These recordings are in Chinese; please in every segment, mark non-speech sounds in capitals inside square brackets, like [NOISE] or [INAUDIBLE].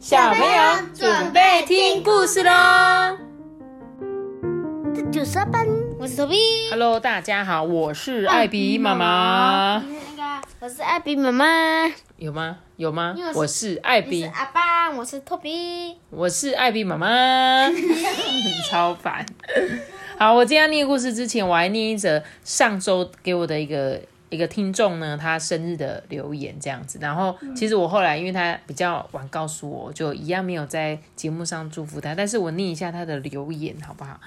小朋友准备听故事喽！这就是阿班，我是头皮。Hello，大家好，我是艾比妈妈。那个，我是艾比妈妈。有吗？有吗？我是我是艾比你是，阿爸，我是托比。我是艾比妈妈，[LAUGHS] 超烦。好，我今天要念故事之前，我还念一则上周给我的一个一个听众呢，他生日的留言这样子。然后其实我后来因为他比较晚告诉我，就一样没有在节目上祝福他，但是我念一下他的留言好不好？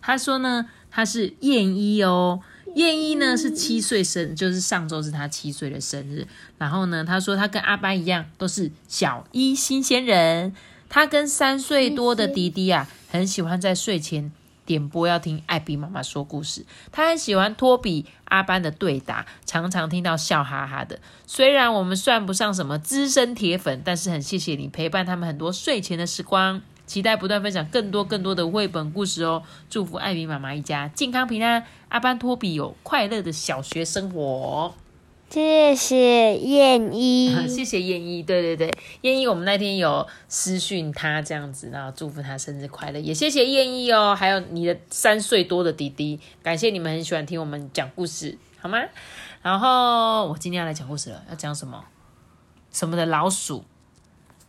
他说呢，他是燕一哦，燕一呢是七岁生，就是上周是他七岁的生日。然后呢，他说他跟阿班一样，都是小一新鲜人。他跟三岁多的弟弟啊，很喜欢在睡前点播要听艾比妈妈说故事。他很喜欢托比阿班的对答，常常听到笑哈哈的。虽然我们算不上什么资深铁粉，但是很谢谢你陪伴他们很多睡前的时光。期待不断分享更多更多的绘本故事哦！祝福艾比妈妈一家健康平安，阿班托比有快乐的小学生活。谢谢燕一。[LAUGHS] 谢谢燕一，对对对，燕一，我们那天有私讯他这样子，然后祝福他生日快乐，也谢谢燕一哦，还有你的三岁多的弟弟，感谢你们很喜欢听我们讲故事，好吗？然后我今天要来讲故事了，要讲什么？什么的老鼠？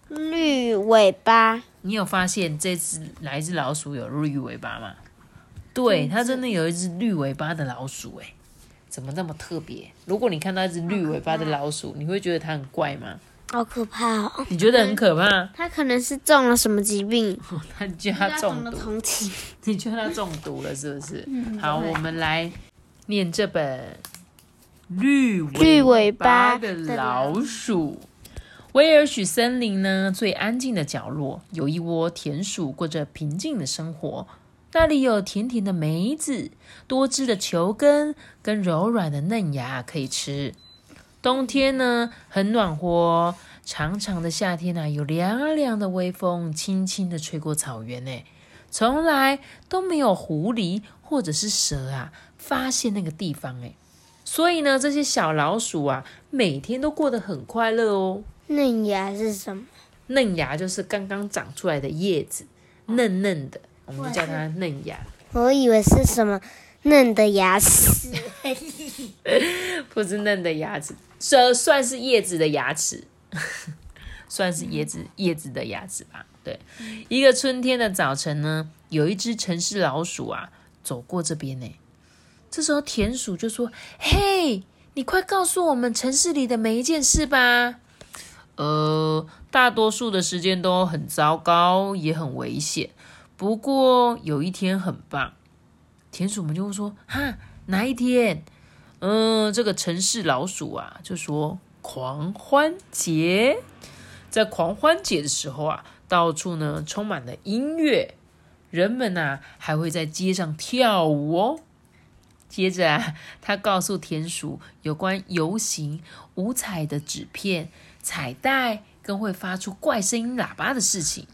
绿尾巴，你有发现这只哪一只老鼠有绿尾巴吗？对，它真的有一只绿尾巴的老鼠，哎，怎么那么特别？如果你看到一只绿尾巴的老鼠，你会觉得它很怪吗？好可怕哦！你觉得很可怕？它可能是中了什么疾病？[LAUGHS] 它觉得它中了毒，同情。你觉得它中毒了是不是？好，我们来念这本绿绿尾巴的老鼠。威尔许森林呢，最安静的角落有一窝田鼠，过着平静的生活。那里有甜甜的梅子、多汁的球根跟柔软的嫩芽可以吃。冬天呢，很暖和哦。长长的夏天啊，有凉凉的微风轻轻的吹过草原呢。从来都没有狐狸或者是蛇啊发现那个地方哎。所以呢，这些小老鼠啊，每天都过得很快乐哦。嫩芽是什么？嫩芽就是刚刚长出来的叶子，嫩嫩的，我们就叫它嫩芽。我以为是什么嫩的牙齿。[LAUGHS] 不是嫩的牙齿，这算是叶子的牙齿，[LAUGHS] 算是叶子叶子的牙齿吧。对，一个春天的早晨呢，有一只城市老鼠啊走过这边呢。这时候田鼠就说：“嘿，你快告诉我们城市里的每一件事吧。”呃，大多数的时间都很糟糕，也很危险。不过有一天很棒，田鼠们就会说：“哈，哪一天？”嗯，这个城市老鼠啊，就说狂欢节，在狂欢节的时候啊，到处呢充满了音乐，人们呐、还会在街上跳舞哦。接着啊，他告诉田鼠有关游行、五彩的纸片、彩带跟会发出怪声音喇叭的事情，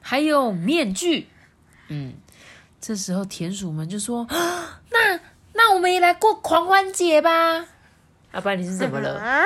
还有面具。嗯，这时候田鼠们就说：“啊 [GASPS] 那那我们也来过狂欢节吧。”阿爸，你是怎么了？啊？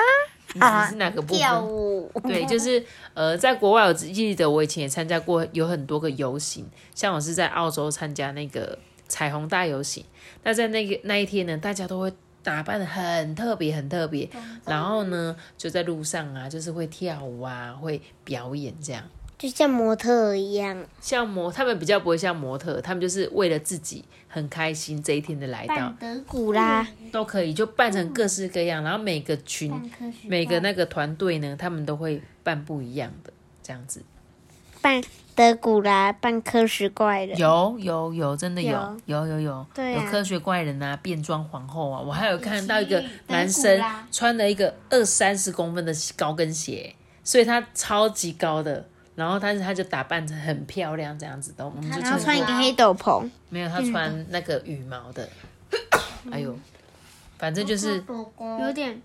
你你是哪个部跳分？舞。对，就是呃，在国外我只记得我以前也参加过有很多个游行，像我是在澳洲参加那个彩虹大游行。那在那个那一天呢，大家都会打扮的很特别，很特别，然后呢就在路上啊，就是会跳舞啊，会表演这样。就像模特一样，像模，他们比较不会像模特，他们就是为了自己很开心这一天的来到，德古拉，都可以就扮成各式各样，然后每个群、每个那个团队呢，他们都会扮不一样的这样子。扮德古拉，扮科学怪人。有有有，真的有有。有有有，对啊。有科学怪人啊，变装皇后啊，我还有看到一个男生穿了一个二三十公分的高跟鞋，所以他超级高的，然后但是他就打扮成很漂亮这样子的，我们就穿一个黑斗篷，没有他穿那个羽毛的，哎呦，反正就是有点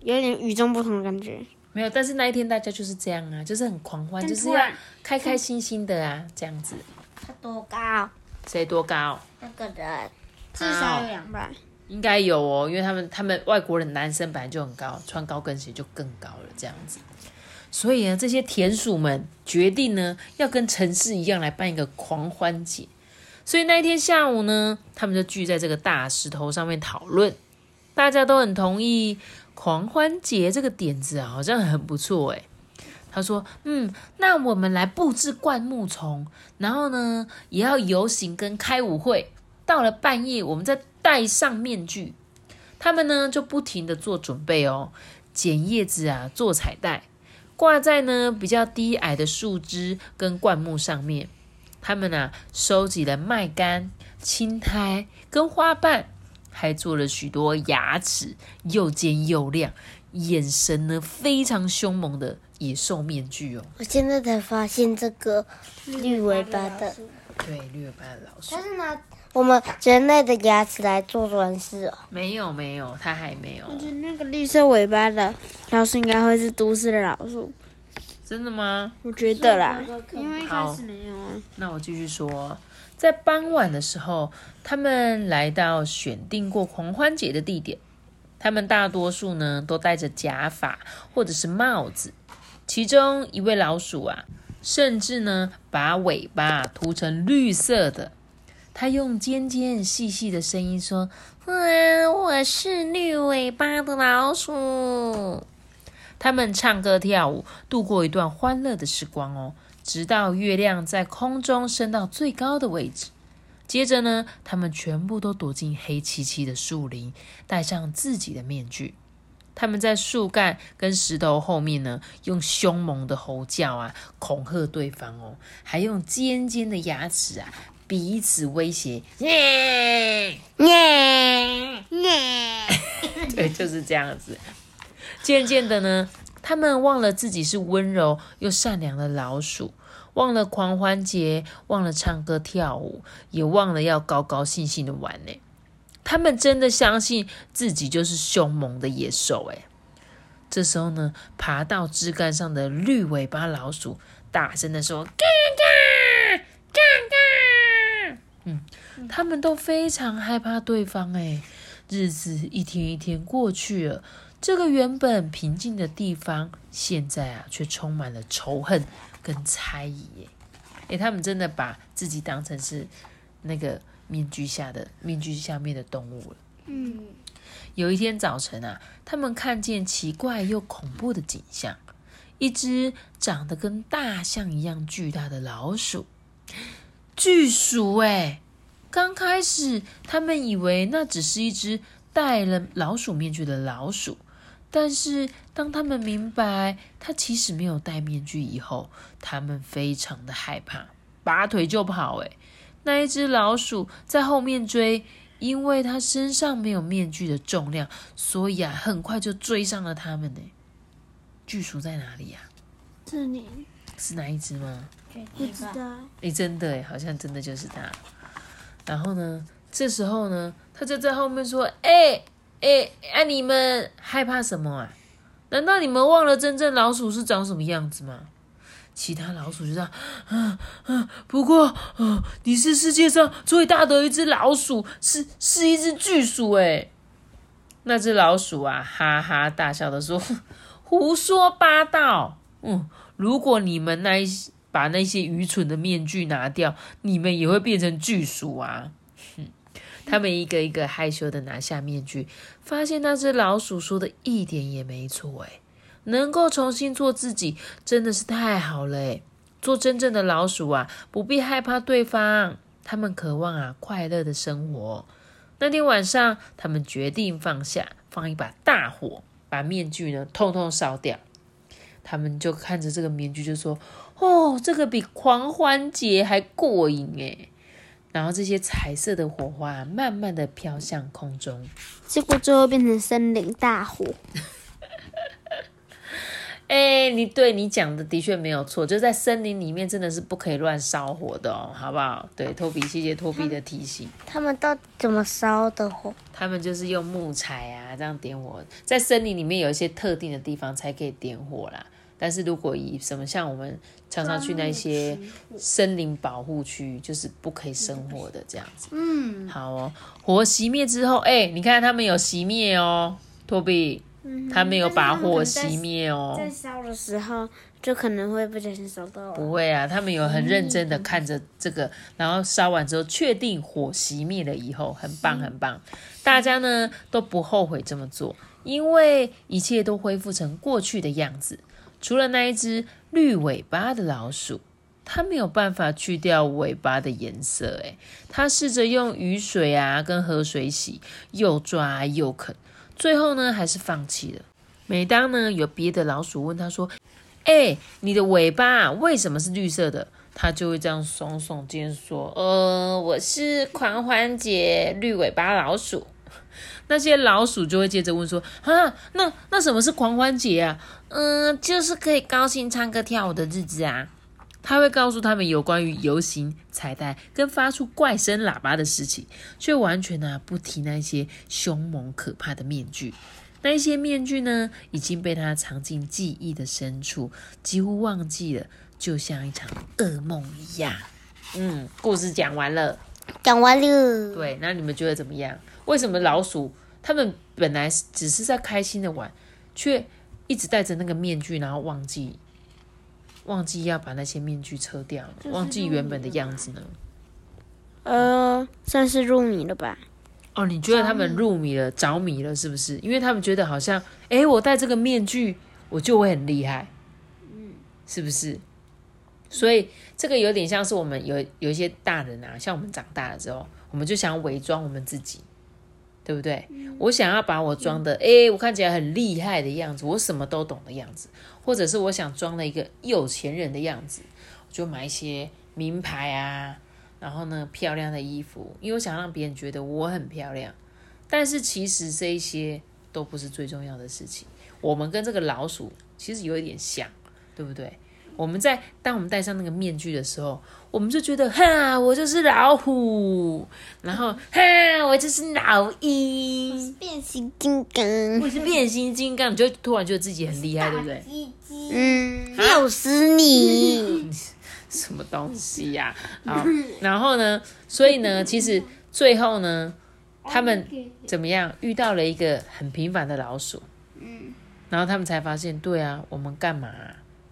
有点与众不同的感觉。没有，但是那一天大家就是这样啊，就是很狂欢，就是要开开心心的啊，这样子。他多高？谁多高？那个人至少有两百。应该有哦，因为他们他们外国人男生本来就很高，穿高跟鞋就更高了，这样子。所以呢，这些田鼠们决定呢，要跟城市一样来办一个狂欢节。所以那一天下午呢，他们就聚在这个大石头上面讨论，大家都很同意狂欢节这个点子啊，好像很不错诶。他说：“嗯，那我们来布置灌木丛，然后呢，也要游行跟开舞会。到了半夜，我们再戴上面具。他们呢，就不停的做准备哦，剪叶子啊，做彩带，挂在呢比较低矮的树枝跟灌木上面。他们啊，收集了麦秆、青苔跟花瓣，还做了许多牙齿又尖又亮、眼神呢非常凶猛的。”野兽面具哦！我现在才发现这个绿尾巴的，对，绿尾巴的老鼠。它是拿我们人类的牙齿来做装饰哦。没有没有，它还没有。我觉得那个绿色尾巴的老鼠应该会是都市的老鼠。真的吗？我觉得啦，因为一开始没有啊。那我继续说，在傍晚的时候，他们来到选定过狂欢节的地点。他们大多数呢都戴着假发或者是帽子。其中一位老鼠啊，甚至呢把尾巴涂成绿色的。他用尖尖细细的声音说：“嗯，我是绿尾巴的老鼠。”他们唱歌跳舞，度过一段欢乐的时光哦。直到月亮在空中升到最高的位置，接着呢，他们全部都躲进黑漆漆的树林，戴上自己的面具。他们在树干跟石头后面呢，用凶猛的吼叫啊，恐吓对方哦，还用尖尖的牙齿啊，彼此威胁。耶耶耶！[LAUGHS] 对，就是这样子。渐渐的呢，他们忘了自己是温柔又善良的老鼠，忘了狂欢节，忘了唱歌跳舞，也忘了要高高兴兴的玩呢。他们真的相信自己就是凶猛的野兽诶！这时候呢，爬到枝干上的绿尾巴老鼠大声的说：“嘎嘎嘎嘎！”嗯，他们都非常害怕对方哎。日子一天一天过去了，这个原本平静的地方，现在啊，却充满了仇恨跟猜疑哎！哎，他们真的把自己当成是那个。面具下的面具下面的动物了。嗯，有一天早晨啊，他们看见奇怪又恐怖的景象：一只长得跟大象一样巨大的老鼠，巨鼠哎！刚开始他们以为那只是一只戴了老鼠面具的老鼠，但是当他们明白它其实没有戴面具以后，他们非常的害怕，拔腿就跑哎！那一只老鼠在后面追，因为它身上没有面具的重量，所以啊，很快就追上了他们呢。巨鼠在哪里呀？这里是哪一只吗？不知道。哎，真的哎，好像真的就是它。然后呢，这时候呢，他就在后面说：“哎哎哎，你们害怕什么啊？难道你们忘了真正老鼠是长什么样子吗？”其他老鼠就说：“啊啊，不过，啊，你是世界上最大的一只老鼠，是是一只巨鼠。”哎，那只老鼠啊，哈哈大笑的说：“ [LAUGHS] 胡说八道！嗯，如果你们那一把那些愚蠢的面具拿掉，你们也会变成巨鼠啊！”哼，[LAUGHS] 他们一个一个害羞的拿下面具，发现那只老鼠说的一点也没错。哎。能够重新做自己，真的是太好了诶做真正的老鼠啊，不必害怕对方。他们渴望啊快乐的生活。那天晚上，他们决定放下，放一把大火，把面具呢通通烧掉。他们就看着这个面具，就说：“哦，这个比狂欢节还过瘾诶然后这些彩色的火花慢慢的飘向空中，结果最后变成森林大火。[LAUGHS] 哎，你对你讲的的确没有错，就在森林里面真的是不可以乱烧火的哦，好不好？对，托比，谢谢托比的提醒。他们到底怎么烧的火？他们就是用木材啊，这样点火。在森林里面有一些特定的地方才可以点火啦。但是如果以什么像我们常常去那些森林保护区，就是不可以生火的这样子。嗯，好哦。火熄灭之后，哎，你看他们有熄灭哦，托比。他没有把火熄灭哦。在烧的时候就可能会不小心烧到了。不会啊，他们有很认真的看着这个，然后烧完之后确定火熄灭了以后，很棒很棒。大家呢都不后悔这么做，因为一切都恢复成过去的样子，除了那一只绿尾巴的老鼠。它没有办法去掉尾巴的颜色，诶，它试着用雨水啊跟河水洗，又抓又啃，最后呢还是放弃了。每当呢有别的老鼠问他说：“哎，你的尾巴为什么是绿色的？”他就会这样耸耸肩说：“呃，我是狂欢节绿尾巴老鼠。”那些老鼠就会接着问说：“啊，那那什么是狂欢节啊？嗯，就是可以高兴唱歌跳舞的日子啊。”他会告诉他们有关于游行、彩带跟发出怪声喇叭的事情，却完全呢不提那些凶猛可怕的面具。那一些面具呢已经被他藏进记忆的深处，几乎忘记了，就像一场噩梦一样。嗯，故事讲完了，讲完了。对，那你们觉得怎么样？为什么老鼠他们本来只是在开心的玩，却一直戴着那个面具，然后忘记？忘记要把那些面具撤掉，忘记原本的样子呢？呃，算是入迷了吧？哦，你觉得他们入迷了、着迷了，是不是？因为他们觉得好像，哎，我戴这个面具，我就会很厉害，嗯，是不是？所以这个有点像是我们有有一些大人啊，像我们长大了之后，我们就想伪装我们自己，对不对？我想要把我装的，哎，我看起来很厉害的样子，我什么都懂的样子。或者是我想装了一个有钱人的样子，我就买一些名牌啊，然后呢漂亮的衣服，因为我想让别人觉得我很漂亮。但是其实这一些都不是最重要的事情。我们跟这个老鼠其实有一点像，对不对？我们在当我们戴上那个面具的时候，我们就觉得哈，我就是老虎，然后哈，我就是老鹰，变形金刚，我是变形金刚，你就突然觉得自己很厉害，对不对？嗯，要死 [LAUGHS] 你！什么东西呀？啊，然后呢？所以呢，其实最后呢，他们怎么样？遇到了一个很平凡的老鼠，嗯，然后他们才发现，对啊，我们干嘛？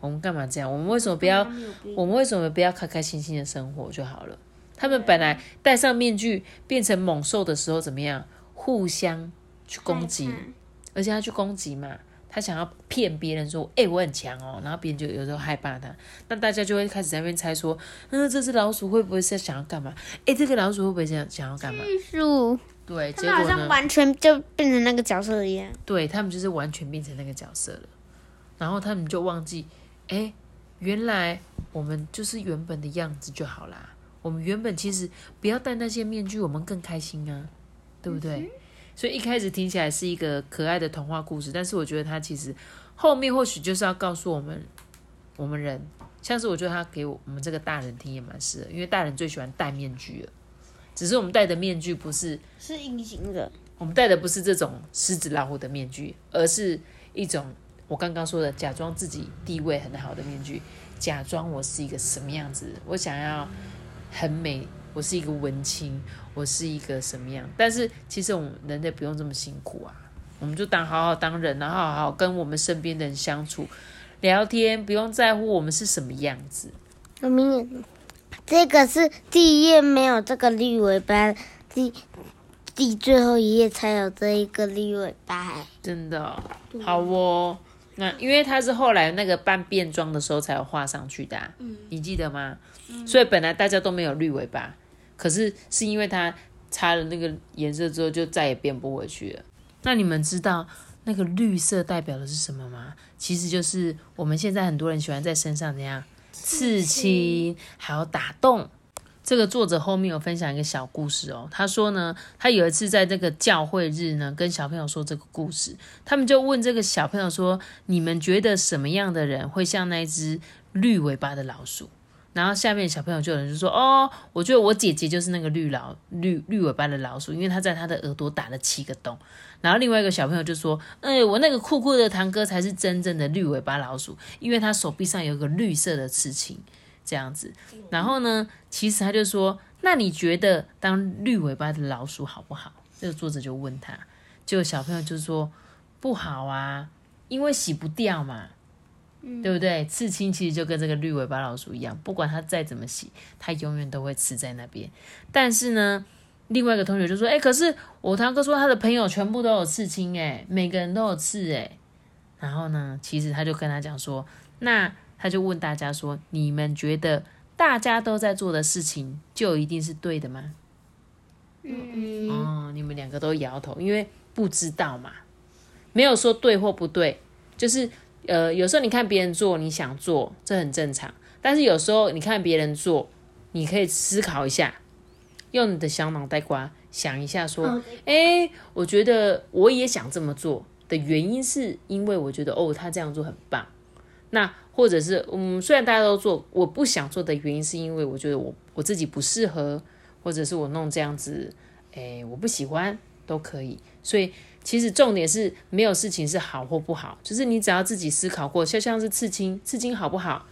我们干嘛这样？我们为什么不要？我们为什么不要开开心心的生活就好了？他们本来戴上面具变成猛兽的时候怎么样？互相去攻击，而且他去攻击嘛，他想要骗别人说：“哎，我很强哦。”然后别人就有时候害怕他，那大家就会开始在那边猜说：“嗯，这只老鼠会不会是想要干嘛？哎，这个老鼠会不会想想要干嘛？”鼠对，结果呢？完全就变成那个角色一样。对他们就是完全变成那个角色了，然后他们就忘记。哎，原来我们就是原本的样子就好啦。我们原本其实不要戴那些面具，我们更开心啊，对不对？所以一开始听起来是一个可爱的童话故事，但是我觉得它其实后面或许就是要告诉我们，我们人，像是我觉得他给我们这个大人听也蛮适合，因为大人最喜欢戴面具了。只是我们戴的面具不是是隐形的，我们戴的不是这种狮子老虎的面具，而是一种。我刚刚说的假装自己地位很好的面具，假装我是一个什么样子，我想要很美，我是一个文青，我是一个什么样？但是其实我们人类不用这么辛苦啊，我们就当好好当人，然后好好跟我们身边的人相处、聊天，不用在乎我们是什么样子。我明，这个是第一页没有这个绿尾巴，第第最后一页才有这一个绿尾巴。真的好哦。那因为他是后来那个扮变装的时候才有画上去的，嗯，你记得吗？所以本来大家都没有绿尾巴，可是是因为他擦了那个颜色之后就再也变不回去了。那你们知道那个绿色代表的是什么吗？其实就是我们现在很多人喜欢在身上怎样刺青，还有打洞。这个作者后面有分享一个小故事哦。他说呢，他有一次在这个教会日呢，跟小朋友说这个故事，他们就问这个小朋友说：“你们觉得什么样的人会像那只绿尾巴的老鼠？”然后下面小朋友就有人就说：“哦，我觉得我姐姐就是那个绿老绿绿尾巴的老鼠，因为她在她的耳朵打了七个洞。”然后另外一个小朋友就说：“哎，我那个酷酷的堂哥才是真正的绿尾巴老鼠，因为他手臂上有个绿色的刺青。”这样子，然后呢？其实他就说：“那你觉得当绿尾巴的老鼠好不好？”这个作者就问他，就小朋友就说：“不好啊，因为洗不掉嘛，对不对？刺青其实就跟这个绿尾巴老鼠一样，不管它再怎么洗，它永远都会刺在那边。但是呢，另外一个同学就说：“哎，可是我堂哥说他的朋友全部都有刺青，哎，每个人都有刺，哎。”然后呢，其实他就跟他讲说：“那他就问大家说，你们觉得大家都在做的事情，就一定是对的吗？”嗯，哦，你们两个都摇头，因为不知道嘛，没有说对或不对，就是呃，有时候你看别人做，你想做，这很正常。但是有时候你看别人做，你可以思考一下，用你的小脑袋瓜想一下，说，哎，我觉得我也想这么做的原因，是因为我觉得哦，他这样做很棒。那或者是嗯，虽然大家都做，我不想做的原因，是因为我觉得我我自己不适合。或者是我弄这样子，哎，我不喜欢都可以。所以其实重点是没有事情是好或不好，就是你只要自己思考过，就像是刺青，刺青好不好？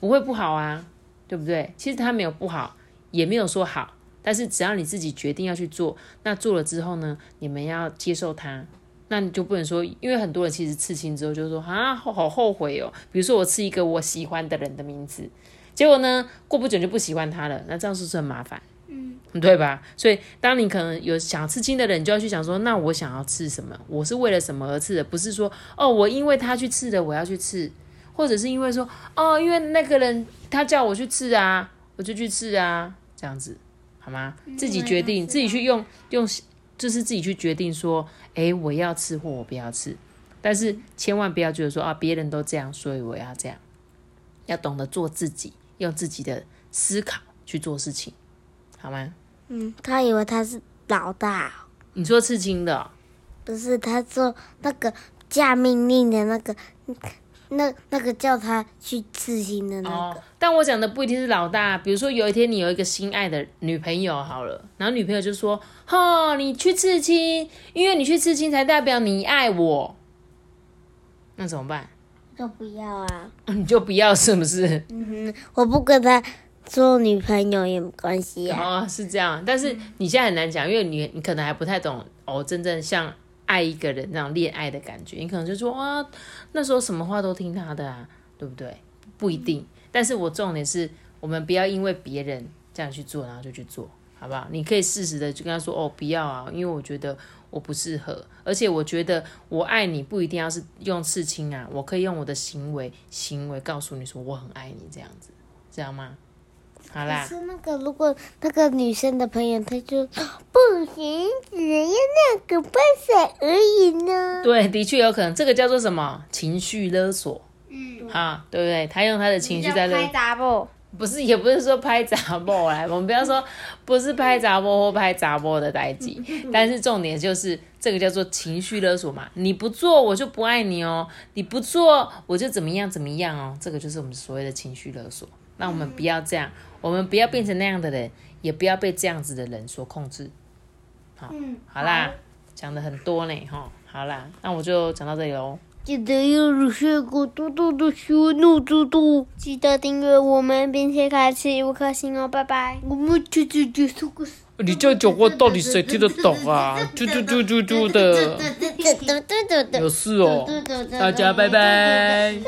不会不好啊，对不对？其实它没有不好，也没有说好，但是只要你自己决定要去做，那做了之后呢，你们要接受它，那你就不能说，因为很多人其实刺青之后就说啊，好后悔哦。比如说我刺一个我喜欢的人的名字，结果呢，过不久就不喜欢他了，那这样是不是很麻烦？嗯对吧？所以当你可能有想刺青的人，你就要去想说，那我想要刺什么？我是为了什么而刺的？不是说哦，我因为他去刺的，我要去刺，或者是因为说哦，因为那个人他叫我去刺啊，我就去刺啊，这样子好吗？自己决定，自己去用用，就是自己去决定说，哎，我要吃或我不要吃。但是千万不要觉得说啊，别人都这样，所以我要这样。要懂得做自己，用自己的思考去做事情。好吗？嗯，他以为他是老大。你说刺青的？不是，他做那个下命令的那个，那那个叫他去刺青的那个。但我讲的不一定是老大。比如说有一天你有一个心爱的女朋友，好了，然后女朋友就说：“哈，你去刺青，因为你去刺青才代表你爱我。”那怎么办？就不要啊！[LAUGHS] 你就不要是不是？嗯哼，我不跟他。做女朋友也没关系啊，哦，是这样，但是你现在很难讲，因为你你可能还不太懂哦，真正像爱一个人那样恋爱的感觉，你可能就说哇，那时候什么话都听他的啊，对不对？不一定，但是我重点是我们不要因为别人这样去做，然后就去做，好不好？你可以适时的就跟他说哦，不要啊，因为我觉得我不适合，而且我觉得我爱你不一定要是用刺青啊，我可以用我的行为行为告诉你说我很爱你，这样子，知道吗？好啦。可是那个，如果那个女生的朋友，她就不行，只要那个办法而已呢。对，的确有可能，这个叫做什么？情绪勒索。嗯，啊，对不对？他用他的情绪在勒。拍。不是，也不是说拍杂波来，我们不要说 [LAUGHS] 不是拍杂波或拍杂波的代际，[LAUGHS] 但是重点就是这个叫做情绪勒索嘛。你不做，我就不爱你哦；你不做，我就怎么样怎么样哦。这个就是我们所谓的情绪勒索。那我们不要这样。我们不要变成那样的人，也不要被这样子的人所控制。好，好啦，讲的很多呢，哈，好啦，那我就讲到这里喽。记得要入学过多多的小怒嘟嘟，记得订阅我们，并且开启五颗星哦，拜拜。我们就就就说个。你这样讲话到底谁听得懂啊？啾啾啾啾啾的。[LAUGHS] 有事哦。大家拜拜。[LAUGHS]